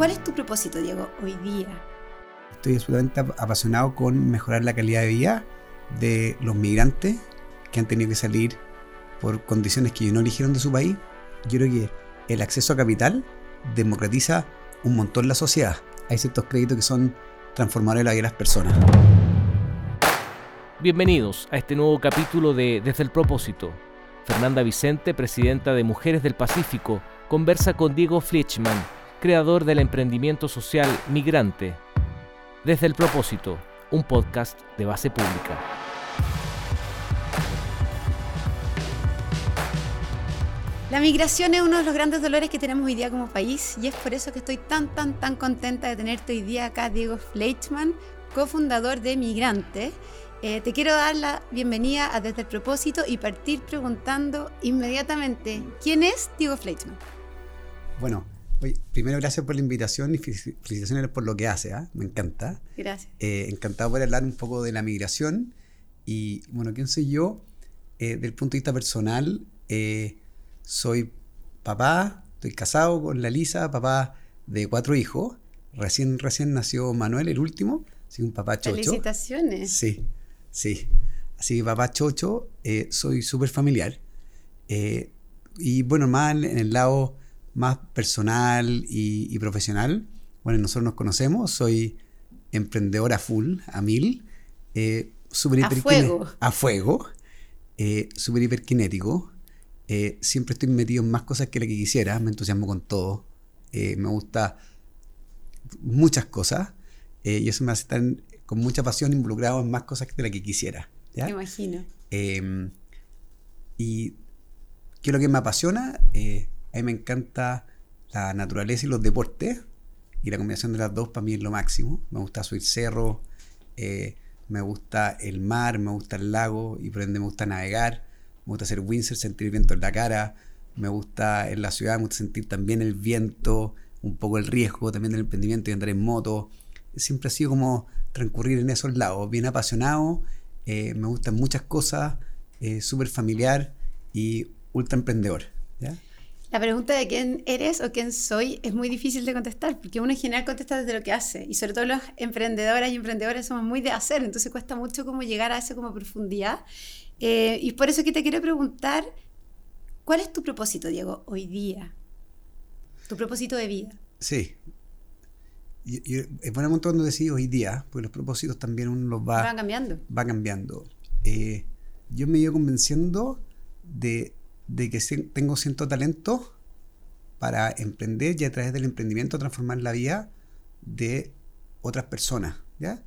¿Cuál es tu propósito, Diego, hoy día? Estoy absolutamente apasionado con mejorar la calidad de vida de los migrantes que han tenido que salir por condiciones que no eligieron de su país. Yo creo que el acceso a capital democratiza un montón la sociedad. Hay ciertos créditos que son transformadores de la vida de las personas. Bienvenidos a este nuevo capítulo de Desde el Propósito. Fernanda Vicente, presidenta de Mujeres del Pacífico, conversa con Diego Fleischmann, creador del emprendimiento social Migrante. Desde el Propósito, un podcast de base pública. La migración es uno de los grandes dolores que tenemos hoy día como país y es por eso que estoy tan, tan, tan contenta de tenerte hoy día acá, Diego Fleischmann, cofundador de Migrante. Eh, te quiero dar la bienvenida a Desde el Propósito y partir preguntando inmediatamente, ¿quién es Diego Fleischmann? Bueno, primero gracias por la invitación y felicitaciones por lo que hace, ¿ah? me encanta. Gracias. Eh, encantado por hablar un poco de la migración y bueno, ¿quién soy yo? Eh, del punto de vista personal, eh, soy papá, estoy casado con la Lisa, papá de cuatro hijos. Recién, recién nació Manuel, el último, así un papá chocho. Felicitaciones. Sí, sí. Así que papá chocho, soy súper familiar. y bueno, más en el lado más personal y, profesional, bueno, nosotros nos conocemos, soy emprendedora full, a mil, eh, super a fuego. A fuego, eh, súper hiperkinético, eh, siempre estoy metido en más cosas que la que quisiera, me entusiasmo con todo, eh, me gusta muchas cosas y eso me hace estar con mucha pasión involucrado en más cosas que la que quisiera. ¿ya? Me imagino. Em, y ¿qué es lo que me apasiona? A mí me encanta la naturaleza y los deportes. Y la combinación de las dos para mí es lo máximo. Me gusta subir cerro, eh, me gusta el mar, me gusta el lago y por ende me gusta navegar. Me gusta hacer windsurf, sentir el viento en la cara. Me gusta en la ciudad, me gusta sentir también el viento, un poco el riesgo también del emprendimiento y andar en moto. Siempre ha sido como transcurrir en esos lados, bien apasionado. Eh, me gustan muchas cosas, eh, súper familiar y ultra emprendedor. ¿ya? La pregunta de quién eres o quién soy es muy difícil de contestar, porque uno en general contesta desde lo que hace, y sobre todo los emprendedoras y emprendedores somos muy de hacer, entonces cuesta mucho como llegar a eso como profundidad. Eh, y por eso que te quiero preguntar, ¿cuál es tu propósito, Diego, hoy día? Tu propósito de vida. Sí. es bueno un cuando decís hoy día, porque los propósitos también uno los va... Van cambiando. Va cambiando. Eh, yo me he ido convenciendo de de que tengo cierto talento para emprender y a través del emprendimiento transformar la vida de otras personas, ¿ya?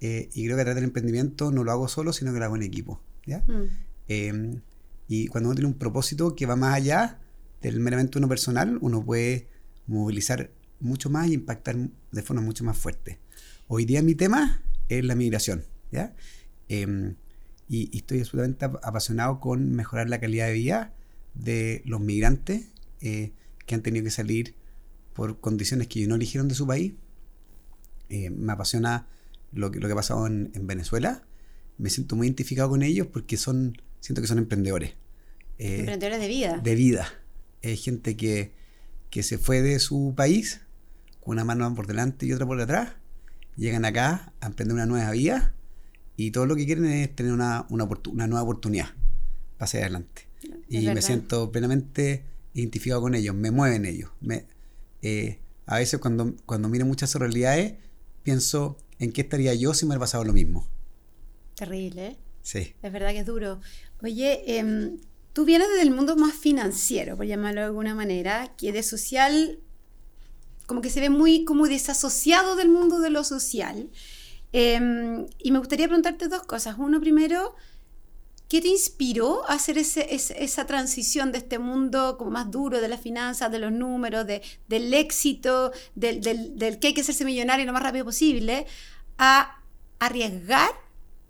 Eh, y creo que a través del emprendimiento no lo hago solo, sino que lo hago en equipo, ¿ya? Mm. Em, y cuando uno tiene un propósito que va más allá del meramente uno personal, uno puede movilizar mucho más e impactar de forma mucho más fuerte. Hoy día mi tema es la migración, ¿ya? Em, y, y, estoy absolutamente apasionado con mejorar la calidad de vida de los migrantes eh, que han tenido que salir por condiciones que no eligieron de su país. Eh, me apasiona lo que, lo que ha pasado en, Venezuela. Me siento muy identificado con ellos porque son, siento que son emprendedores. Eh, emprendedores de vida. De vida. Es gente que, que se fue de su país con una mano por delante y otra por detrás. Llegan acá a emprender una nueva vida y todo lo que quieren es tener una, una, una nueva oportunidad para hacia adelante y me siento plenamente identificado con ellos, me mueven ellos. Me, eh, a veces cuando, cuando miro muchas realidades, pienso en qué estaría yo si me hubiera pasado lo mismo. Terrible, ¿eh? Sí. Es verdad que es duro. Oye, em, tú vienes del mundo más financiero, por llamarlo de alguna manera, que de social, como que se ve muy como desasociado del mundo de lo social. Em, y me gustaría preguntarte dos cosas. Uno, primero, ¿Qué te inspiró a hacer esa transición de este mundo como más duro de las finanzas, de los números, del éxito, del, que hay que hacerse millonario lo más rápido posible, a arriesgar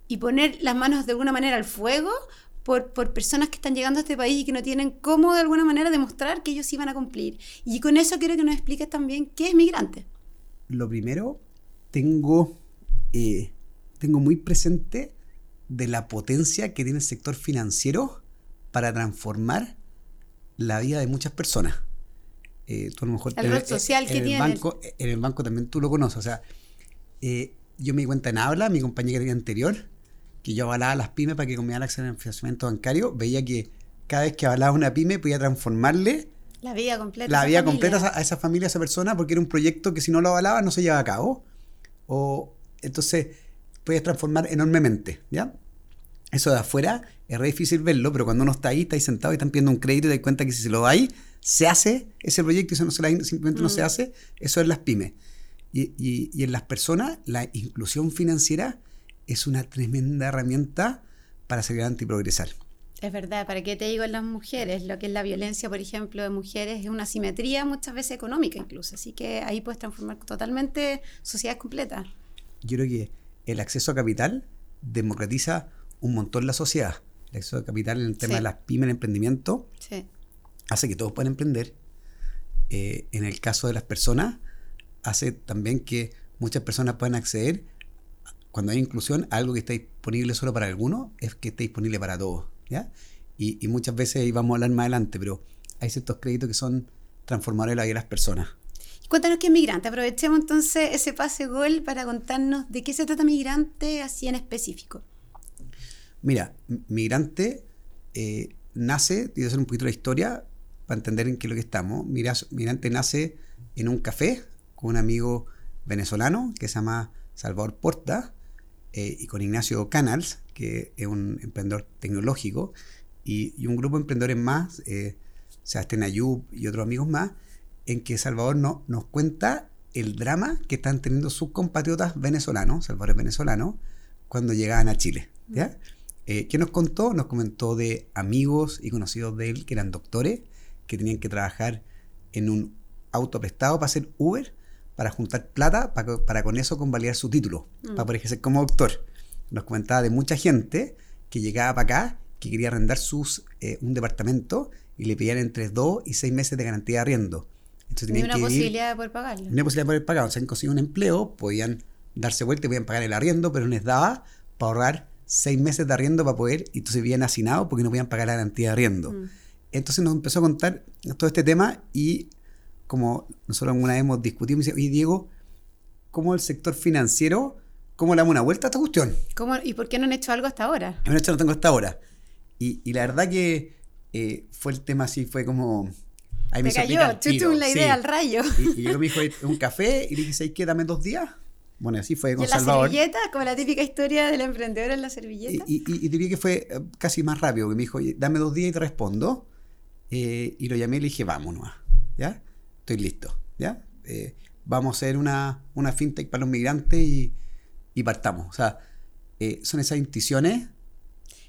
y poner las manos de alguna manera al fuego por, personas que están llegando a este país y que no tienen cómo de alguna manera demostrar que ellos iban a cumplir? Y con eso quiero que nos expliques también qué es migrante. Lo primero, tengo, eh, tengo muy presente de la potencia que tiene el sector financiero para transformar la vida de muchas personas. eh, tú a lo mejor... El en rol social en que el tiene. Banco, en el banco también tú lo conoces, o sea, eh, yo me di cuenta en Habla, mi compañera anterior, que yo avalaba a las pymes para que mi acceso al financiamiento bancario, veía que cada vez que avalaba una pyme podía transformarle La vida completa. la vida familia. completa a esa- a esa familia, a esa persona, porque era un proyecto que si no lo avalaba no se llevaba a cabo. O entonces puedes transformar enormemente, ¿ya? Eso de afuera es re difícil verlo, pero cuando uno está ahí, está ahí sentado y están pidiendo un crédito y te das cuenta que si se lo dais, se hace ese proyecto y eso no se la- simplemente no se hace, eso es las pymes. Y, y- y en las personas, la inclusión financiera es una tremenda herramienta para salir adelante y progresar. Es verdad, ¿para qué te digo en las mujeres? Lo que es la violencia, por ejemplo, de mujeres es una simetría muchas veces económica incluso. Así que ahí puedes transformar totalmente sociedades completas. yo creo que el acceso a capital democratiza un montón la sociedad. El acceso a capital en el tema Sí. de las pymes, el emprendimiento, Sí. hace que todos puedan emprender. Eh, en el caso de las personas, hace también que muchas personas puedan acceder, cuando hay inclusión, a algo que está disponible solo para algunos, es que esté disponible para todos. ¿ya? Y, y muchas veces, y vamos a hablar más adelante, pero hay ciertos créditos que son transformadores de la vida de las personas. Cuéntanos qué es migrante. Aprovechemos entonces ese pase gol para contarnos de qué se trata migrante así en específico. Mira, Migrante eh, nace, y voy a hacer un poquito la historia para entender en qué es lo que estamos. Migrante nace en un café con un amigo venezolano que se llama Salvador Porta eh, y con Ignacio Canals, que es un emprendedor tecnológico, y, un grupo de emprendedores más, eh, Sebastián Ayub y otros amigos más, en que Salvador no- nos cuenta el drama que están teniendo sus compatriotas venezolanos, Salvador es venezolano, cuando llegaban a Chile. ¿ya? Eh, ¿Qué nos contó? Nos comentó de amigos y conocidos de él que eran doctores, que tenían que trabajar en un auto prestado para hacer Uber, para juntar plata, para, para con eso convalidar su título, Mm. para poder ejercer como doctor. Nos comentaba de mucha gente que llegaba para acá, que quería arrendar sus, eh, un departamento y le pedían entre dos y seis meses de garantía de arriendo. Entonces tenían una que vivir- posibilidad de poder pagarlo. hay posibilidad de poder pagar. O sea, han conseguido un empleo, podían darse vuelta y podían pagar el arriendo, pero no les daba para ahorrar seis meses de arriendo para poder, y entonces vivían hacinados porque no podían pagar la garantía de arriendo. Mm. Entonces nos empezó a contar todo este tema y como nosotros alguna vez hemos discutido, me dice, oye Diego, ¿cómo el sector financiero, cómo le damos una vuelta a esta cuestión? ¿Cómo- ¿Y por qué no han hecho algo hasta ahora? Bueno, esto no tengo hasta ahora. Y, y la verdad que eh, fue el tema así, fue como... Ahí Me cayó, chuchum, la sí. idea al rayo. Y, y mi hijo a un café y le dije, ¿sabes qué? Dame dos días. Bueno, así fue ¿Y con en la Salvador. servilleta? Como la típica historia del emprendedor en la servilleta. Y, y- y diría que fue casi más rápido, que me dijo, "Oye, dame dos días y te respondo. Eh, y lo llamé y le dije, vámonos, ¿ya? Estoy listo, ¿ya? Eh, vamos a hacer una, una fintech para los migrantes y, y partamos. O sea, eh, son esas intuiciones.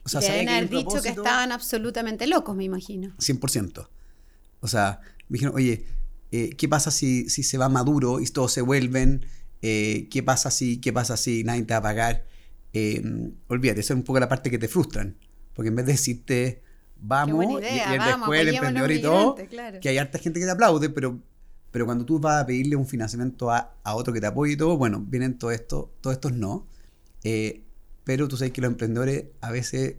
O sea, deben que haber un dicho que estaban absolutamente locos, me imagino. 100%. O sea, me dijeron, oye, eh, ¿qué pasa si, si se va Maduro y todos se vuelven? Eh, ¿Qué pasa si, qué pasa si nadie te va a pagar? Eh, olvídate, esa es un poco la parte que te frustran. Porque en vez de decirte, vamos, buena y- idea, y, el vamos, después el emprendedor y todo, claro. que hay harta gente que te aplaude, pero, pero cuando tú vas a pedirle un financiamiento a, a otro que te apoye y todo, bueno, vienen todo esto, todos estos no. Eh, pero tú sabes que los emprendedores a veces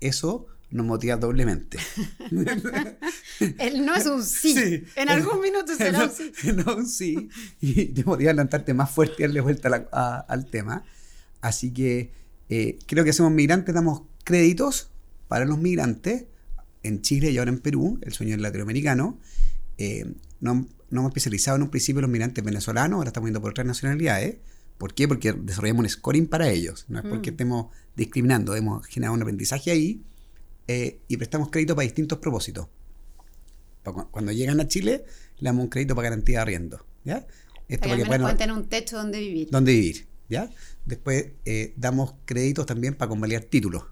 eso nos motiva doblemente. El no es un sí. Sí. En algún minuto será no, un sí. no, un sí. Y te motiva a levantarte más fuerte y darle vuelta la- a- al tema. Así que eh, creo que hacemos migrantes, damos créditos para los migrantes en Chile y ahora en Perú, el sueño del latinoamericano. Eh, no, no hemos especializado en un principio los migrantes venezolanos, ahora estamos yendo por otras nacionalidades. ¿Por qué? Porque desarrollamos un scoring para ellos. No es porque Mm. estemos discriminando, hemos generado un aprendizaje ahí eh, y prestamos crédito para distintos propósitos. Cuando llegan a Chile, le damos un crédito para garantía de arriendo. ¿ya? Esto Para que al menos puedan- puedan tener un techo donde vivir. dónde vivir. ¿ya? Después eh, damos créditos también para convalidar títulos.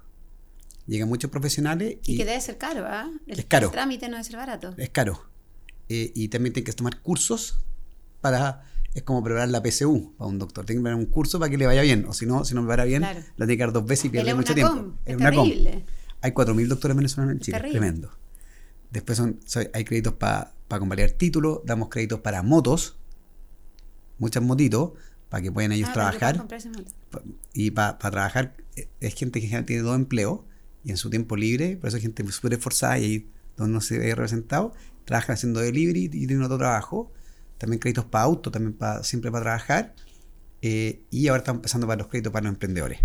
Llegan muchos profesionales Y y, que debe ser caro, ¿ah? El, Es caro. el trámite no debe ser barato. es caro. Eh, y también tienen que tomar cursos para... Es como preparar la PSU para un doctor. Tiene que preparar un curso para que le vaya bien. O si no, si no me va bien, Claro. la tiene que dar dos veces y pierde mucho tiempo. Es es una com. Hay 4.000 doctores venezolanos en Chile, tremendo. Después son, so- hay créditos para convalidar títulos, damos créditos para motos, muchas motitos, para que puedan ellos Ah, trabajar. Pa- Y para trabajar, eh, es gente que tiene dos empleos y en su tiempo libre, por eso es gente súper esforzada y ahí donde no se ve representado, trabajan haciendo delivery y tienen otro trabajo. También créditos para auto, también para, siempre para trabajar. Eh, y ahora están empezando para los créditos para los emprendedores.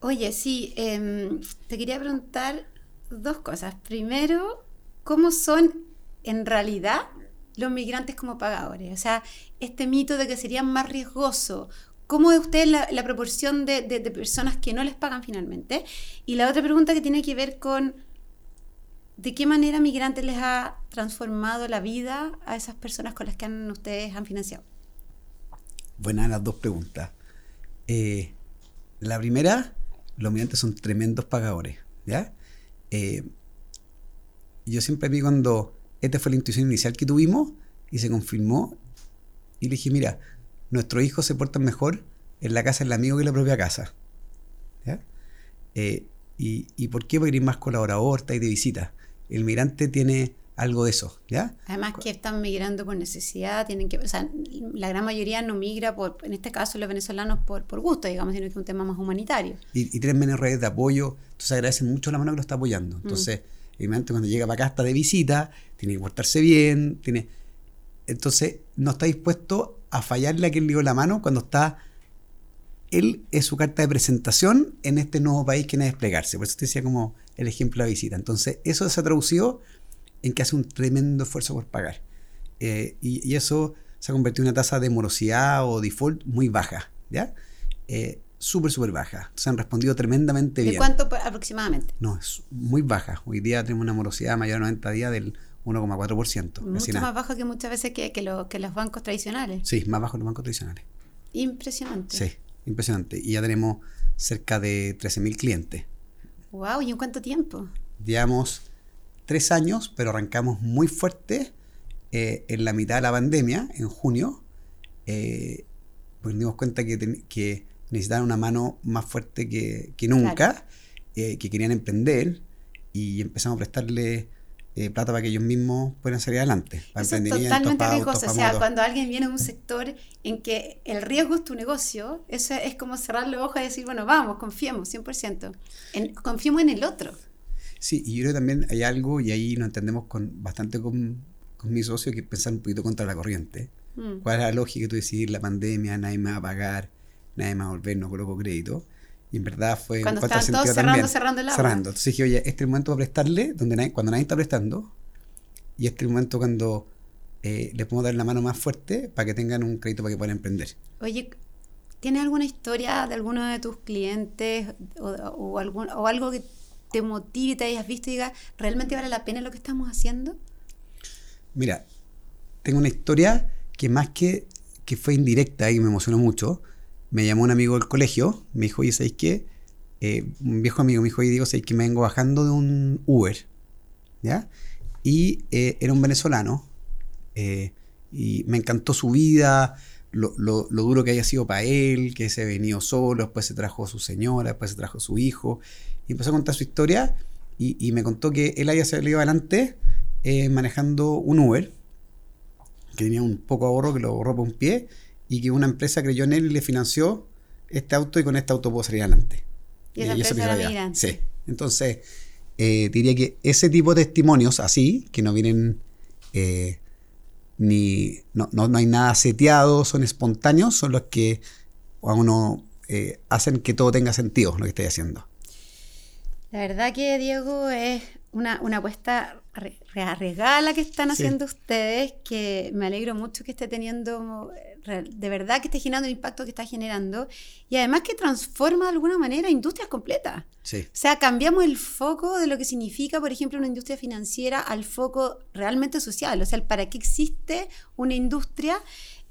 Oye, sí, em, te quería preguntar dos cosas. Primero, ¿cómo son en realidad los migrantes como pagadores? O sea, este mito de que serían más riesgoso. ¿Cómo es usted la, proporción de, personas que no les pagan finalmente? Y la otra pregunta que tiene que ver con de qué manera migrantes les ha transformado la vida a esas personas con las que han, ustedes han financiado. Buenas las dos preguntas. Eh, la primera, los migrantes son tremendos pagadores. ¿ya? Eh, yo siempre vi cuando esta fue la intuición inicial que tuvimos y se confirmó. Y le dije, mira, nuestros hijos se portan mejor en la casa del amigo que en la propia casa. ¿ya? Eh, y, y, por qué? Porque eres más colaborador, estáis de visita. El migrante tiene algo de eso, ¿ya? Además que están migrando por necesidad, tienen que, o sea, la gran mayoría no migra por, en este caso los venezolanos por, por gusto, digamos, sino que es un tema más humanitario. Y, y tienen menos redes de apoyo, entonces agradecen mucho la mano que lo está apoyando. Entonces, mm. migrante cuando llega para acá está de visita, tiene que portarse bien, tiene... Entonces, no está dispuesto a fallarle a quien le dio la mano cuando está él es su carta de presentación en este nuevo país que viene a desplegarse. Por eso te decía como el ejemplo de la visita. Entonces, eso se ha traducido en que hace un tremendo esfuerzo por pagar. Eh, y, y, eso se ha convertido en una tasa de morosidad o default muy baja, ¿ya? Eh, súper, súper baja. Se han respondido tremendamente bien. ¿De cuánto aproximadamente? No, es muy baja. Hoy día tenemos una morosidad mayor a 90 días del 1,4%. Mucho más baja que muchas veces que, que, lo, que los bancos tradicionales. Sí, más bajo que los bancos tradicionales. Impresionante. Sí, impresionante. Y ya tenemos cerca de 13.000 clientes. Wow, ¿y en cuánto tiempo? Llevamos tres años, pero arrancamos muy fuerte eh, en la mitad de la pandemia, en junio, eh, pues nos dimos cuenta que, ten, que, necesitaban una mano más fuerte que, que nunca, claro. eh, que querían emprender y empezamos a prestarle eh, plata para que ellos mismos puedan salir adelante. Para Eso es totalmente riesgoso. O sea, cuando alguien viene a un sector en que el riesgo es tu negocio, eso es como cerrar los ojos y decir, bueno, vamos, confiemos, 100%. En, confiemos en el otro. Sí, y yo creo que también hay algo, y ahí lo entendemos con, bastante con, con mi socio, que es pensar un poquito contra la corriente. Mm. ¿Cuál es la lógica de tú decidir la pandemia, nadie me va a pagar, nadie me va a volver, no coloco crédito? Y en verdad fue cuando estaban todos cerrando, también, cerrando el agua. Cerrando. Entonces dije, oye, este es el momento para prestarle, donde nadie, cuando nadie está prestando, y este es el momento cuando eh, les podemos dar la mano más fuerte para que tengan un crédito para que puedan emprender. Oye, ¿tienes alguna historia de alguno de tus clientes o, o, algún, o algo que te motive, te hayas visto y digas, ¿realmente vale la pena lo que estamos haciendo? Mira, tengo una historia que más que, que fue indirecta y me emocionó mucho, me llamó un amigo del colegio, me dijo, oye, ¿sabéis qué? Eh, un viejo amigo me dijo, oye, digo, ¿sabéis que me vengo bajando de un Uber? ¿Ya? Y eh, era un venezolano, eh, y me encantó su vida, lo, lo, lo, duro que haya sido para él, que se venido solo, después se trajo a su señora, después se trajo a su hijo, y empezó a contar su historia, y, y me contó que él haya salido adelante manejando un Uber, que tenía un poco ahorro, que lo ahorró por un pie, y que una empresa creyó en él y le financió este auto y con este auto puedo salir adelante. Y esa. Sí. Entonces, eh, diría que ese tipo de testimonios así, que no vienen eh, ni. No, no, no, hay nada seteado, son espontáneos, son los que a uno eh, hacen que todo tenga sentido lo que estoy haciendo. La verdad que Diego es una, una apuesta arriesgada la que están haciendo sí. ustedes, que me alegro mucho que esté teniendo, de verdad que esté generando el impacto que está generando, y además que transforma de alguna manera industrias completas. Sí. O sea, cambiamos el foco de lo que significa, por ejemplo, una industria financiera al foco realmente social, o sea, el para qué existe una industria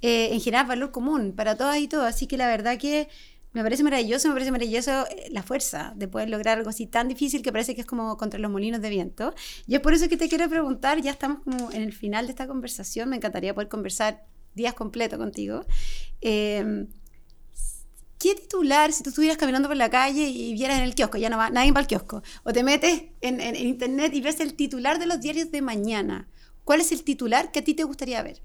eh, en generar valor común para todas y todos. Así que la verdad que me parece maravilloso, me parece maravilloso la fuerza de poder lograr algo así tan difícil que parece que es como contra los molinos de viento. Y es por eso que te quiero preguntar, ya estamos como en el final de esta conversación, me encantaría poder conversar días completos contigo. Eh, ¿Qué titular, si tú estuvieras caminando por la calle y vieras en el kiosco, ya no va, nadie va al kiosco, o te metes en, en, en internet y ves el titular de los diarios de mañana, ¿cuál es el titular que a ti te gustaría ver?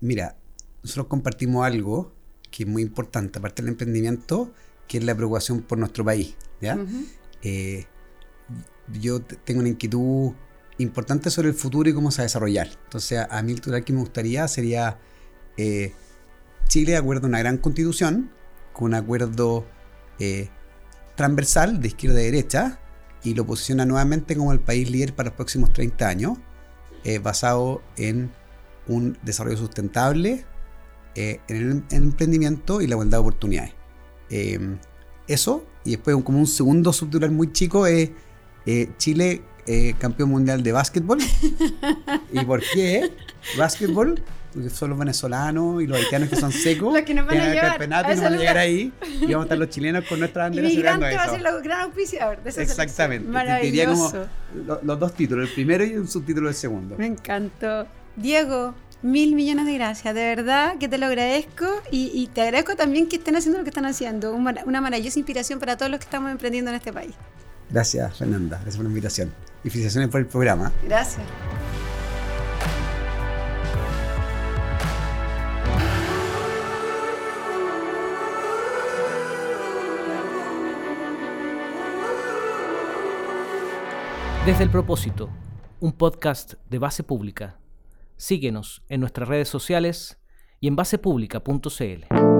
Mira, nosotros compartimos algo que es muy importante, aparte del emprendimiento, que es la preocupación por nuestro país. ¿ya? Uh -huh. eh, yo tengo una inquietud importantes sobre el futuro y cómo se va a desarrollar. Entonces, a mí el titular que me gustaría sería eh, Chile de acuerdo a una gran constitución, con un acuerdo eh, transversal de izquierda a derecha, y lo posiciona nuevamente como el país líder para los próximos 30 años, eh, basado en un desarrollo sustentable, en el emprendimiento y la igualdad de oportunidades. eso, y después como un segundo subtitular muy chico es Chile eh, campeón mundial de básquetbol. ¿Y por qué? Básquetbol, porque son los venezolanos y los haitianos que son secos. Los que nos van a llevar. Campeonato y nos van a llegar ahí. Y vamos a estar los chilenos con nuestra bandera celebrando eso. va a ser el gran auspiciador de esa Exactamente. Maravilloso. como los dos títulos, el primero y un subtítulo del segundo. Me encantó. Diego, mil millones de gracias. De verdad que te lo agradezco y, y, te agradezco también que estén haciendo lo que están haciendo. Una, una maravillosa inspiración para todos los que estamos emprendiendo en este país. Gracias, Fernanda. Gracias por la invitación y felicitaciones por el programa. Gracias. Desde el propósito, un podcast de base pública. Síguenos en nuestras redes sociales y en basepublica.cl.